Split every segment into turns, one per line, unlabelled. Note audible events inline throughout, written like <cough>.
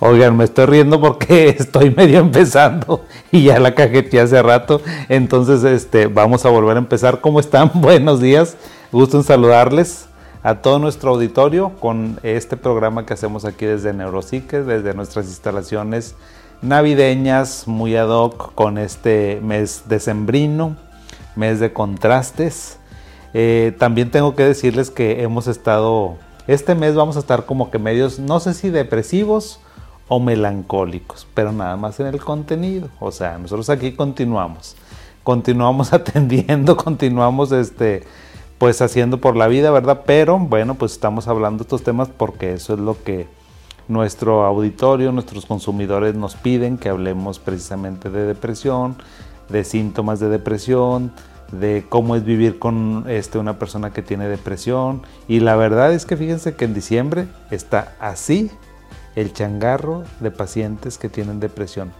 Oigan, me estoy riendo porque <laughs> estoy medio empezando <laughs> y ya la cajeteé hace rato. Entonces, este, vamos a volver a empezar. ¿Cómo están? <laughs> Buenos días. Gusto en saludarles a todo nuestro auditorio con este programa que hacemos aquí desde Neuropsique, desde nuestras instalaciones navideñas, muy ad hoc con este mes decembrino, mes de contrastes. Eh, también tengo que decirles que hemos estado, este mes vamos a estar como que medios, no sé si depresivos o melancólicos, pero nada más en el contenido. O sea, nosotros aquí continuamos, continuamos <laughs> atendiendo, continuamos este, pues haciendo por la vida, ¿verdad? Pero bueno, pues estamos hablando de estos temas porque eso es lo que nuestro auditorio, nuestros consumidores nos piden que hablemos precisamente de depresión, de síntomas de depresión, de cómo es vivir con este, una persona que tiene depresión. Y la verdad es que fíjense que en diciembre está así el changarro de pacientes que tienen depresión.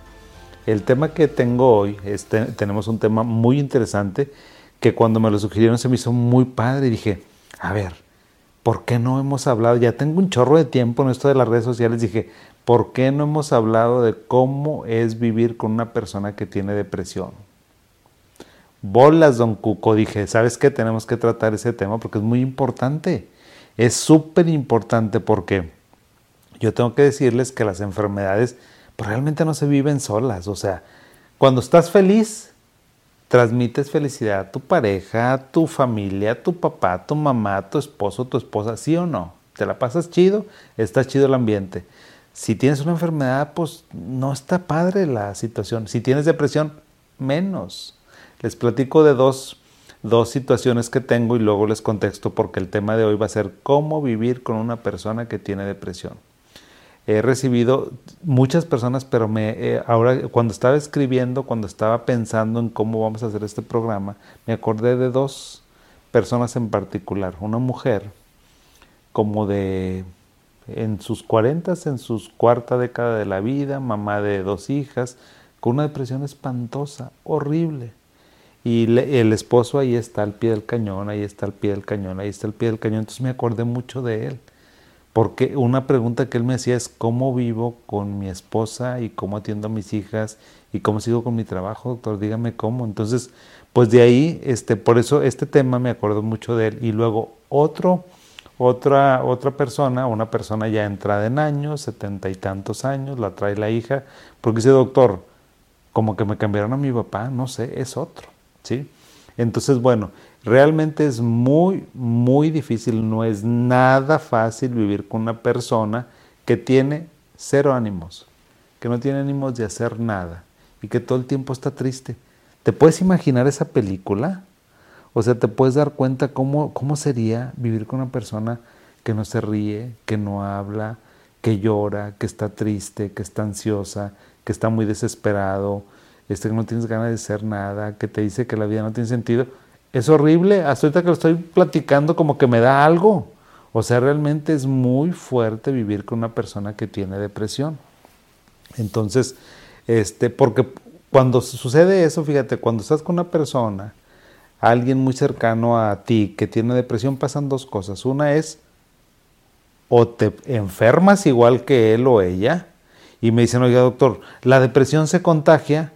El tema que tengo hoy, este, tenemos un tema muy interesante que cuando me lo sugirieron se me hizo muy padre y dije, a ver, ¿por qué no hemos hablado? Ya tengo un chorro de tiempo en esto de las redes sociales, dije, ¿por qué no hemos hablado de cómo es vivir con una persona que tiene depresión? Bolas, don Cuco, dije, ¿sabes qué? Tenemos que tratar ese tema porque es muy importante. Es súper importante porque yo tengo que decirles que las enfermedades pues, realmente no se viven solas. O sea, cuando estás feliz, transmites felicidad a tu pareja, a tu familia, a tu papá, tu mamá, tu esposo, tu esposa, ¿sí o no? ¿Te la pasas chido? Está chido el ambiente. Si tienes una enfermedad, pues no está padre la situación. Si tienes depresión, menos. Les platico de dos, dos situaciones que tengo y luego les contexto porque el tema de hoy va a ser cómo vivir con una persona que tiene depresión. He recibido muchas personas, pero me, eh, ahora cuando estaba escribiendo, cuando estaba pensando en cómo vamos a hacer este programa, me acordé de dos personas en particular. Una mujer como de en sus cuarentas, en sus cuarta década de la vida, mamá de dos hijas, con una depresión espantosa, horrible. Y el esposo ahí está al pie del cañón, ahí está al pie del cañón, ahí está al pie del cañón. Entonces me acordé mucho de él. Porque una pregunta que él me hacía es cómo vivo con mi esposa y cómo atiendo a mis hijas y cómo sigo con mi trabajo, doctor, dígame cómo. Entonces, pues de ahí, este, por eso este tema me acuerdo mucho de él. Y luego otro, otra, otra persona, una persona ya entrada en años, setenta y tantos años, la trae la hija, porque dice, doctor, como que me cambiaron a mi papá, no sé, es otro. ¿sí? Entonces, bueno, realmente es muy, muy difícil, no es nada fácil vivir con una persona que tiene cero ánimos, que no tiene ánimos de hacer nada y que todo el tiempo está triste. ¿Te puedes imaginar esa película? O sea, te puedes dar cuenta cómo, cómo sería vivir con una persona que no se ríe, que no habla, que llora, que está triste, que está ansiosa, que está muy desesperado, este, que no tienes ganas de hacer nada, que te dice que la vida no tiene sentido, es horrible. Hasta ahorita que lo estoy platicando como que me da algo. O sea, realmente es muy fuerte vivir con una persona que tiene depresión. Entonces, este, porque cuando sucede eso, fíjate, cuando estás con una persona, alguien muy cercano a ti que tiene depresión, pasan dos cosas. Una es, o te enfermas igual que él o ella, y me dicen, oiga doctor, la depresión se contagia,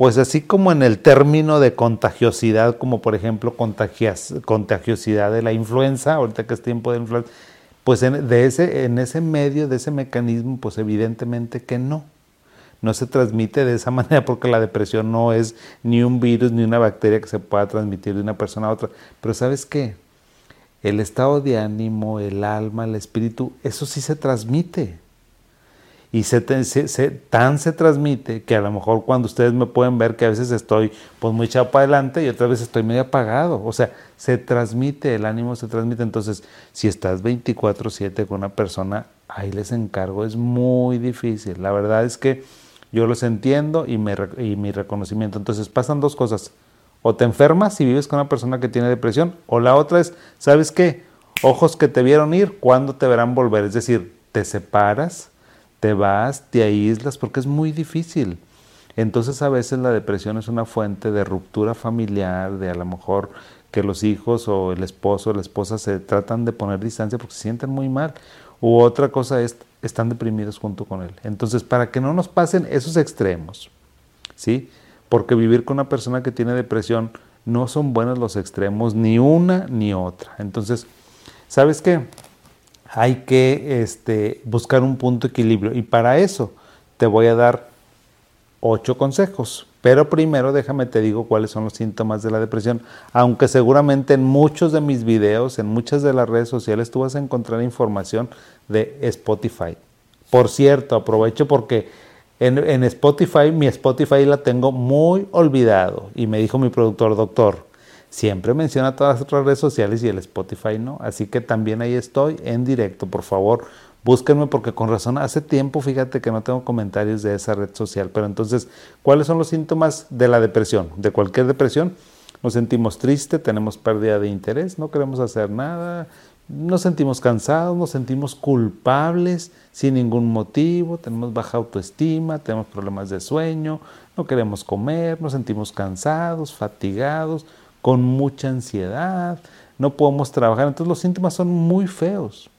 pues así como en el término de contagiosidad, como por ejemplo contagiosidad de la influenza, ahorita que es tiempo de influenza, pues en, de ese, en ese medio, de ese mecanismo, pues evidentemente que no. No se transmite de esa <laughs> manera porque la depresión no es ni un virus ni una bacteria que se pueda transmitir de una persona a otra. Pero ¿sabes qué? El estado de ánimo, el alma, el espíritu, eso sí se transmite y se, tan se transmite que a lo mejor cuando ustedes me pueden ver que a veces estoy pues muy echado para adelante y otras veces estoy medio apagado. O sea, se transmite, el ánimo se transmite. Entonces, si estás 24/7 con una persona, ahí les encargo, es muy difícil. La verdad es que yo los entiendo y, me, y mi reconocimiento. Entonces, pasan dos cosas. O te enfermas si vives con una persona que tiene depresión, o la otra es, ¿sabes qué? Ojos que te vieron ir, ¿cuándo te verán volver? Es decir, te separas te vas, te aíslas, porque es muy difícil. Entonces a veces la depresión es una fuente de ruptura familiar, de a lo mejor que los hijos o el esposo o la esposa se tratan de poner distancia porque se sienten muy mal. u otra cosa es, están deprimidos junto con él. Entonces, para que no nos pasen esos extremos, ¿sí? Porque vivir con una persona que tiene depresión no son buenos los extremos, ni una ni otra. Entonces, ¿sabes qué? Hay que este, buscar un punto de equilibrio y para eso te voy a dar ocho consejos. Pero primero déjame te digo cuáles son los síntomas de la depresión, aunque seguramente en muchos de mis videos, en muchas de las redes sociales, tú vas a encontrar información de Spotify. Por cierto, aprovecho porque en, en Spotify, mi Spotify la tengo muy olvidado y me dijo mi productor, doctor, siempre menciona todas las redes sociales y el Spotify no, así que también ahí estoy en directo, por favor búsquenme porque con razón hace tiempo, fíjate que no tengo comentarios de esa red social. Pero entonces, ¿cuáles son los síntomas de la depresión? De cualquier depresión. Nos sentimos tristes, tenemos pérdida de interés, no queremos hacer nada, nos sentimos cansados, nos sentimos culpables sin ningún motivo, tenemos baja autoestima, tenemos problemas de sueño, no queremos comer, nos sentimos cansados, fatigados, con mucha ansiedad, no podemos trabajar. Entonces los síntomas son muy feos.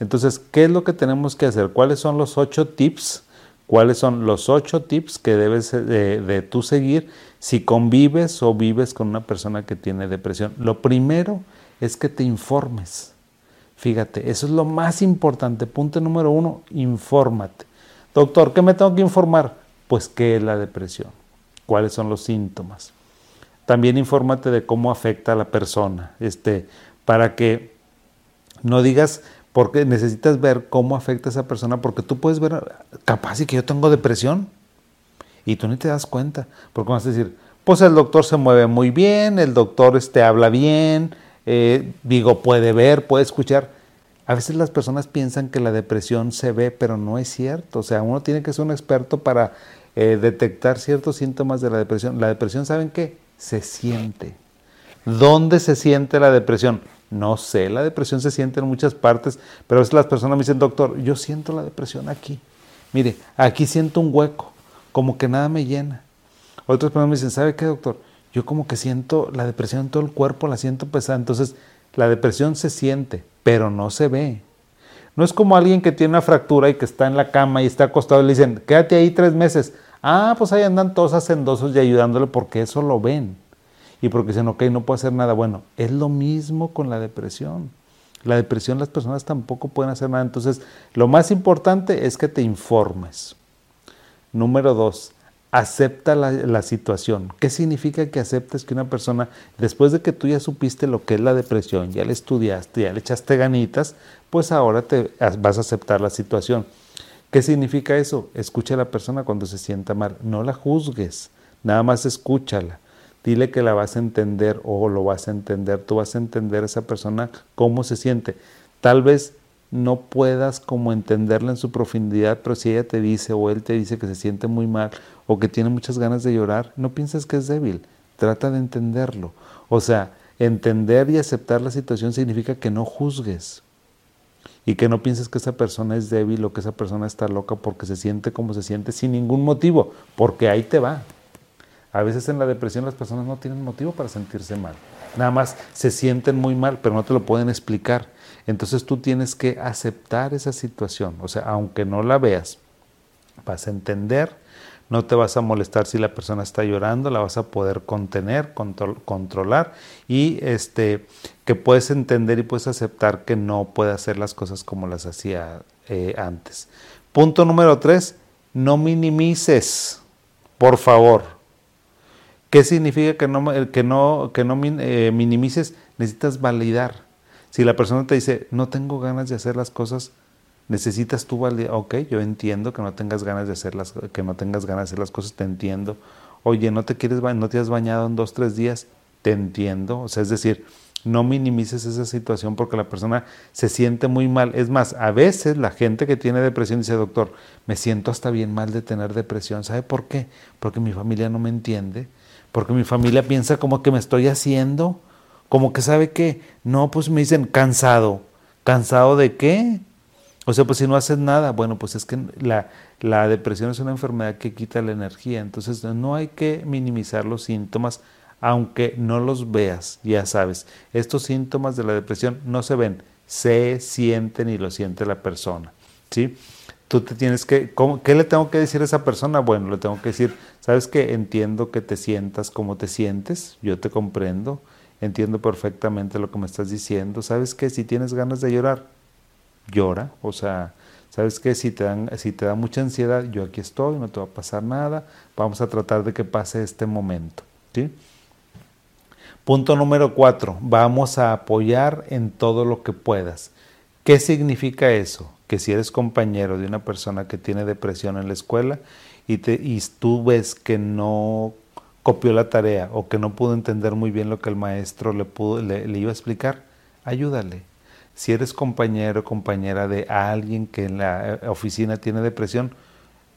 Entonces, ¿qué es lo que tenemos que hacer? ¿Cuáles son los ocho tips? ¿Cuáles son los ocho tips que debes de, tú seguir si convives o vives con una persona que tiene depresión? Lo primero es que te informes. Fíjate, eso es lo más importante. Punto número uno, infórmate. Doctor, ¿qué me tengo que informar? Pues qué es la depresión, cuáles son los síntomas. También infórmate de cómo afecta a la persona, este, para que no digas, porque necesitas ver cómo afecta a esa persona, porque tú puedes ver, capaz y que yo tengo depresión, y tú ni te das cuenta, porque vas a decir, pues el doctor se mueve muy bien, el doctor este, habla bien, eh, digo, puede ver, puede escuchar. A veces las personas piensan que la depresión se ve, pero no es cierto. O sea, uno tiene que ser un experto para eh, detectar ciertos síntomas de la depresión. La depresión, ¿saben qué? Se siente. ¿Dónde se siente la depresión? No sé, la depresión se siente en muchas partes, pero a veces las personas me dicen, doctor, yo siento la depresión aquí. Mire, aquí siento un hueco, como que nada me llena. Otras personas me dicen, ¿sabe qué, doctor? Yo como que siento la depresión en todo el cuerpo, la siento pesada. Entonces, la depresión se siente, pero no se ve. No es como alguien que tiene una fractura y que está en la cama y está acostado y le dicen, quédate ahí tres meses. Ah, pues ahí andan todos hacendosos y ayudándole porque eso lo ven y porque dicen, ok, no puedo hacer nada. Bueno, es lo mismo con la depresión. La depresión las personas tampoco pueden hacer nada. Entonces, lo más importante es que te informes. Número dos, acepta la, la, situación. ¿Qué significa que aceptes que una persona, después de que tú ya supiste lo que es la depresión, ya le estudiaste, ya le echaste ganitas, pues ahora te vas a aceptar la situación? ¿Qué significa eso? Escucha a la persona cuando se sienta mal. No la juzgues, nada más escúchala. Dile que la vas a entender o lo vas a entender. Tú vas a entender a esa persona cómo se siente. Tal vez no puedas como entenderla en su profundidad, pero si ella te dice o él te dice que se siente muy mal o que tiene muchas ganas de llorar, no pienses que es débil. Trata de entenderlo. O sea, entender y aceptar la situación significa que no juzgues y que no pienses que esa persona es débil o que esa persona está loca porque se siente como se siente sin ningún motivo, porque ahí te va. A veces en la depresión las personas no tienen motivo para sentirse mal. Nada más se sienten muy mal, pero no te lo pueden explicar. Entonces tú tienes que aceptar esa situación. O sea, aunque no la veas, vas a entender, no te vas a molestar si la persona está llorando, la vas a poder contener, controlar y este, que puedes entender y puedes aceptar que no puede hacer las cosas como las hacía eh, antes. Punto número tres, no minimices, por favor. ¿Qué significa que no, que no, que no eh, minimices? Necesitas validar. Si la persona te dice, no tengo ganas de hacer las cosas, necesitas tú validar. Ok, yo entiendo que no tengas ganas de hacer las, que no tengas ganas de hacer las cosas, te entiendo. Oye, no te quieres, no te has bañado en dos, tres días, te entiendo. O sea, es decir, no minimices esa situación porque la persona se siente muy mal. Es más, a veces la gente que tiene depresión dice, doctor, me siento hasta bien mal de tener depresión. ¿Sabe por qué? Porque mi familia no me entiende porque mi familia piensa como que me estoy haciendo, como que sabe que, no, pues me dicen cansado. ¿Cansado de qué? O sea, pues si no haces nada, bueno, pues es que la, la depresión es una enfermedad que quita la energía, entonces no hay que minimizar los síntomas, aunque no los veas, ya sabes, estos síntomas de la depresión no se ven, se sienten y lo siente la persona. ¿sí? Tú te tienes que, ¿qué le tengo que decir a esa persona? Bueno, le tengo que decir, sabes que entiendo que te sientas como te sientes, yo te comprendo, entiendo perfectamente lo que me estás diciendo, sabes que si tienes ganas de llorar, llora, o sea, sabes que si te, dan, si te da mucha ansiedad, yo aquí estoy, no te va a pasar nada, vamos a tratar de que pase este momento. Punto número cuatro, vamos a apoyar en todo lo que puedas. ¿Qué significa eso? Que si eres compañero de una persona que tiene depresión en la escuela y, te, y tú ves que no copió la tarea o que no pudo entender muy bien lo que el maestro le, pudo, le iba a explicar, ayúdale. Si eres compañero o compañera de alguien que en la eh, oficina tiene depresión,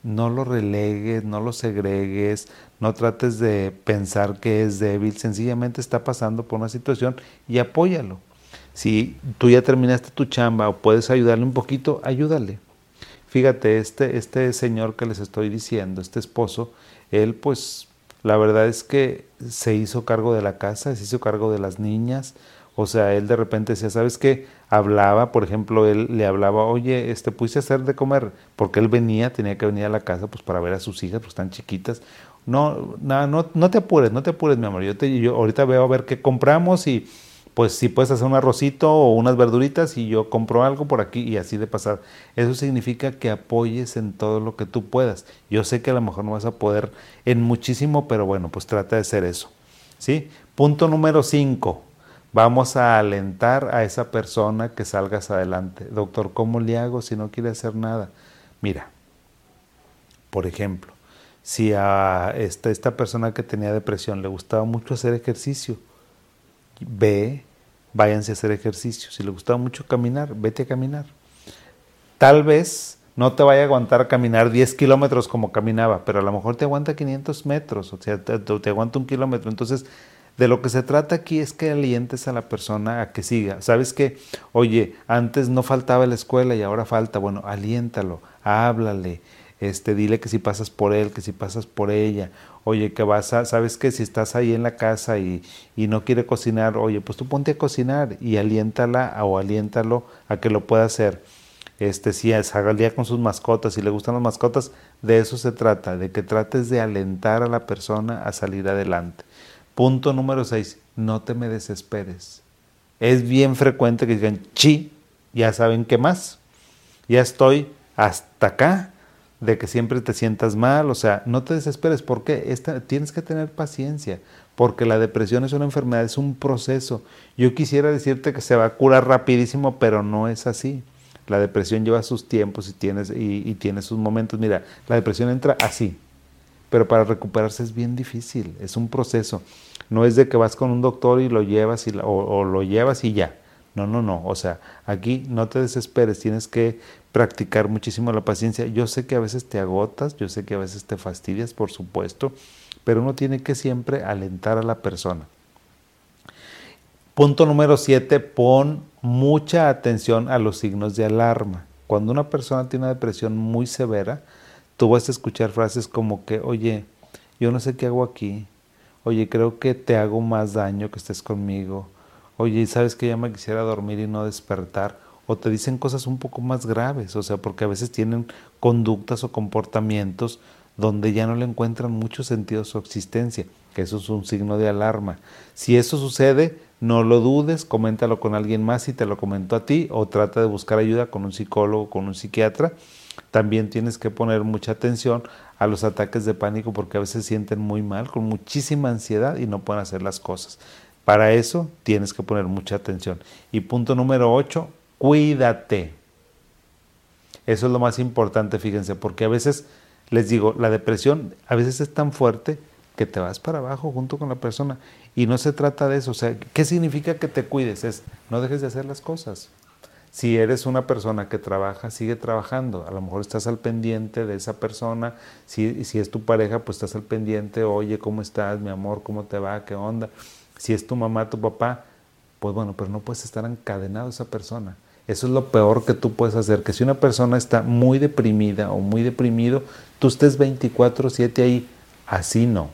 no lo relegues, no lo segregues, no trates de pensar que es débil, sencillamente está pasando por una situación y apóyalo. Si tú ya terminaste tu chamba o puedes ayudarle un poquito, ayúdale. Fíjate, este, este señor que les estoy diciendo, este esposo, él pues la verdad es que se hizo cargo de la casa, se hizo cargo de las niñas, o sea, él de repente decía, ¿sabes qué? Hablaba, por ejemplo, él le hablaba, oye, este, a hacer de comer, porque él venía, tenía que venir a la casa pues para ver a sus hijas, pues están chiquitas. No, no, no, no te apures, no te apures, mi amor. Yo, te, yo ahorita veo a ver qué compramos y pues si puedes hacer un arrocito o unas verduritas y yo compro algo por aquí y así de pasar. Eso significa que apoyes en todo lo que tú puedas. Yo sé que a lo mejor no vas a poder en muchísimo, pero bueno, pues trata de hacer eso. ¿Sí? Punto número 5 Vamos a alentar a esa persona que salgas adelante. Doctor, ¿cómo le hago si no quiere hacer nada? Mira, por ejemplo, si a esta, persona que tenía depresión le gustaba mucho hacer ejercicio, ve, váyanse a hacer ejercicio. Si le gustaba mucho caminar, vete a caminar. Tal vez no te vaya a aguantar caminar 10 kilómetros como caminaba, pero a lo mejor te aguanta 500 metros, o sea, te, te aguanta un kilómetro. Entonces, de lo que se trata aquí es que alientes a la persona a que siga. ¿Sabes que, Oye, antes no faltaba la escuela y ahora falta. Bueno, aliéntalo, háblale, este, dile que si pasas por él, que si pasas por ella. Oye, que vas a, ¿sabes que Si estás ahí en la casa y, y no quiere cocinar, oye, pues tú ponte a cocinar y aliéntala o aliéntalo a que lo pueda hacer. Este, si es día con sus mascotas, si le gustan las mascotas, de eso se trata, de que trates de alentar a la persona a salir adelante. Punto número 6, no te me desesperes. Es bien frecuente que digan, chi, ya saben qué más. Ya estoy hasta acá de que siempre te sientas mal, o sea, no te desesperes, porque esta, tienes que tener paciencia, porque la depresión es una enfermedad, es un proceso. Yo quisiera decirte que se va a curar rapidísimo, pero no es así. La depresión lleva sus tiempos y, tienes, y, y tiene sus momentos. Mira, la depresión entra así, pero para recuperarse es bien difícil, es un proceso. No es de que vas con un doctor y lo llevas y, o, lo llevas y ya. No, no, no. O sea, aquí no te desesperes, tienes que practicar muchísimo la paciencia. Yo sé que a veces te agotas, yo sé que a veces te fastidias, por supuesto, pero uno tiene que siempre alentar a la persona. Punto número 7, pon mucha atención a los signos de alarma. Cuando una persona tiene una depresión muy severa, tú vas a escuchar frases como que, oye, yo no sé qué hago aquí, oye, creo que te hago más daño que estés conmigo, oye, sabes que ya me quisiera dormir y no despertar, o te dicen cosas un poco más graves, o sea, porque a veces tienen conductas o comportamientos donde ya no le encuentran mucho sentido su existencia, que eso es un signo de alarma. Si eso sucede, no lo dudes, coméntalo con alguien más si te lo comentó a ti, o trata de buscar ayuda con un psicólogo, con un psiquiatra, también tienes que poner mucha atención a los ataques de pánico porque a veces sienten muy mal, con muchísima ansiedad y no pueden hacer las cosas. Para eso tienes que poner mucha atención. Y punto número 8, cuídate. Eso es lo más importante, fíjense, porque a veces, les digo, la depresión a veces es tan fuerte que te vas para abajo junto con la persona. Y no se trata de eso. O sea, ¿qué significa que te cuides? Es no dejes de hacer las cosas. Si eres una persona que trabaja, sigue trabajando. A lo mejor estás al pendiente de esa persona. Si, si es tu pareja, pues estás al pendiente. Oye, ¿cómo estás, mi amor? ¿Cómo te va? ¿Qué onda? Si es tu mamá, tu papá, pues bueno, pero no puedes estar encadenado a esa persona. Eso es lo peor que tú puedes hacer. Que si una persona está muy deprimida o muy deprimido, tú estés 24/7 ahí. Así no.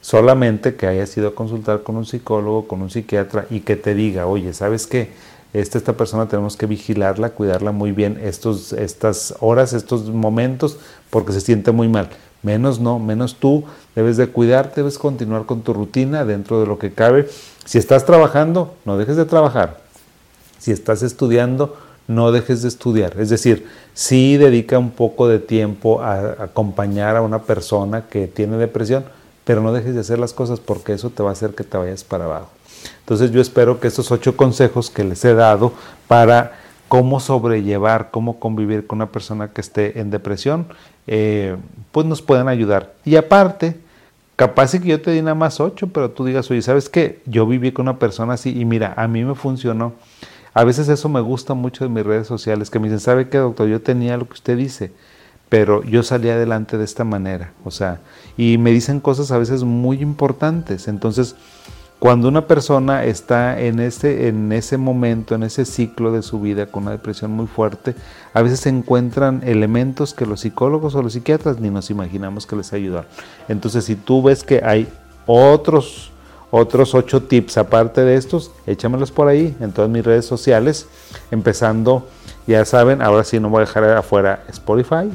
Solamente que hayas ido a consultar con un psicólogo, con un psiquiatra y que te diga, oye, ¿sabes qué? Esta, esta persona tenemos que vigilarla, cuidarla muy bien estos, estas horas, estos momentos, porque se siente muy mal. Menos no, menos tú debes de cuidarte, debes continuar con tu rutina dentro de lo que cabe. Si estás trabajando, no dejes de trabajar. Si estás estudiando, no dejes de estudiar. Es decir, sí dedica un poco de tiempo a acompañar a una persona que tiene depresión, pero no dejes de hacer las cosas porque eso te va a hacer que te vayas para abajo. Entonces yo espero que estos ocho consejos que les he dado para cómo sobrellevar, cómo convivir con una persona que esté en depresión, eh, pues nos puedan ayudar. Y aparte, capaz que yo te di nada más ocho, pero tú digas, oye, ¿sabes qué? Yo viví con una persona así y mira, a mí me funcionó. A veces eso me gusta mucho de mis redes sociales, que me dicen, ¿sabe qué, doctor? Yo tenía lo que usted dice, pero yo salí adelante de esta manera. O sea, y me dicen cosas a veces muy importantes. Entonces, cuando una persona está en ese, en ese momento, en ese ciclo de su vida con una depresión muy fuerte, a veces se encuentran elementos que los psicólogos o los psiquiatras ni nos imaginamos que les ayudan. Entonces, si tú ves que hay otros otros ocho tips aparte de estos, échamelos por ahí en todas mis redes sociales, empezando, ya saben, ahora sí no voy a dejar afuera Spotify,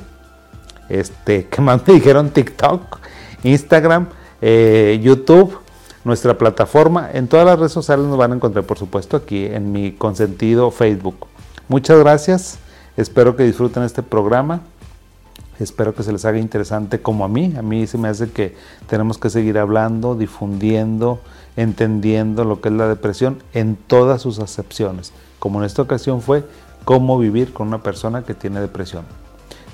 este, <laughs> ¿qué más me dijeron? TikTok, Instagram, eh, YouTube, nuestra plataforma, en todas las redes sociales nos van a encontrar, por supuesto, aquí en mi consentido Facebook. Muchas gracias, espero que disfruten este programa. Espero que se les haga interesante como a mí. A mí se me hace que tenemos que seguir hablando, difundiendo, entendiendo lo que es la depresión en todas sus acepciones. Como en esta ocasión fue cómo vivir con una persona que tiene depresión.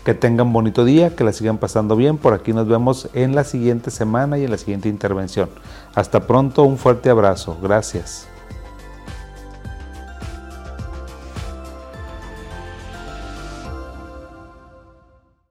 Que tengan bonito día, que la sigan pasando bien. Por aquí nos vemos en la siguiente semana y en la siguiente intervención. Hasta pronto, un fuerte abrazo. Gracias.